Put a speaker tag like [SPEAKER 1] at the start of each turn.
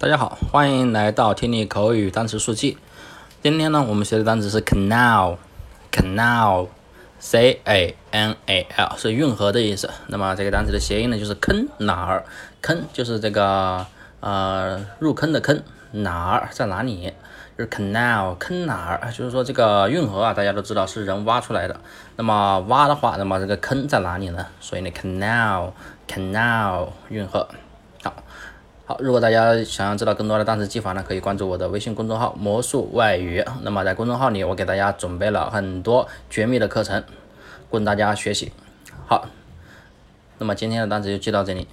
[SPEAKER 1] 大家好，欢迎来到听力口语单词速记。今天呢，我们学的单词是 canal，canal，c a n a l 是运河的意思。那么这个单词的谐音呢，就是坑哪儿？坑就是这个呃入坑的坑，哪儿在哪里？就是 canal，坑哪儿？就是说这个运河啊，大家都知道是人挖出来的。那么挖的话，那么这个坑在哪里呢？所以呢，canal，canal，运河。好。好，如果大家想要知道更多的单词记法呢，可以关注我的微信公众号“魔术外语”。那么在公众号里，我给大家准备了很多绝密的课程，供大家学习。好，那么今天的单词就记到这里。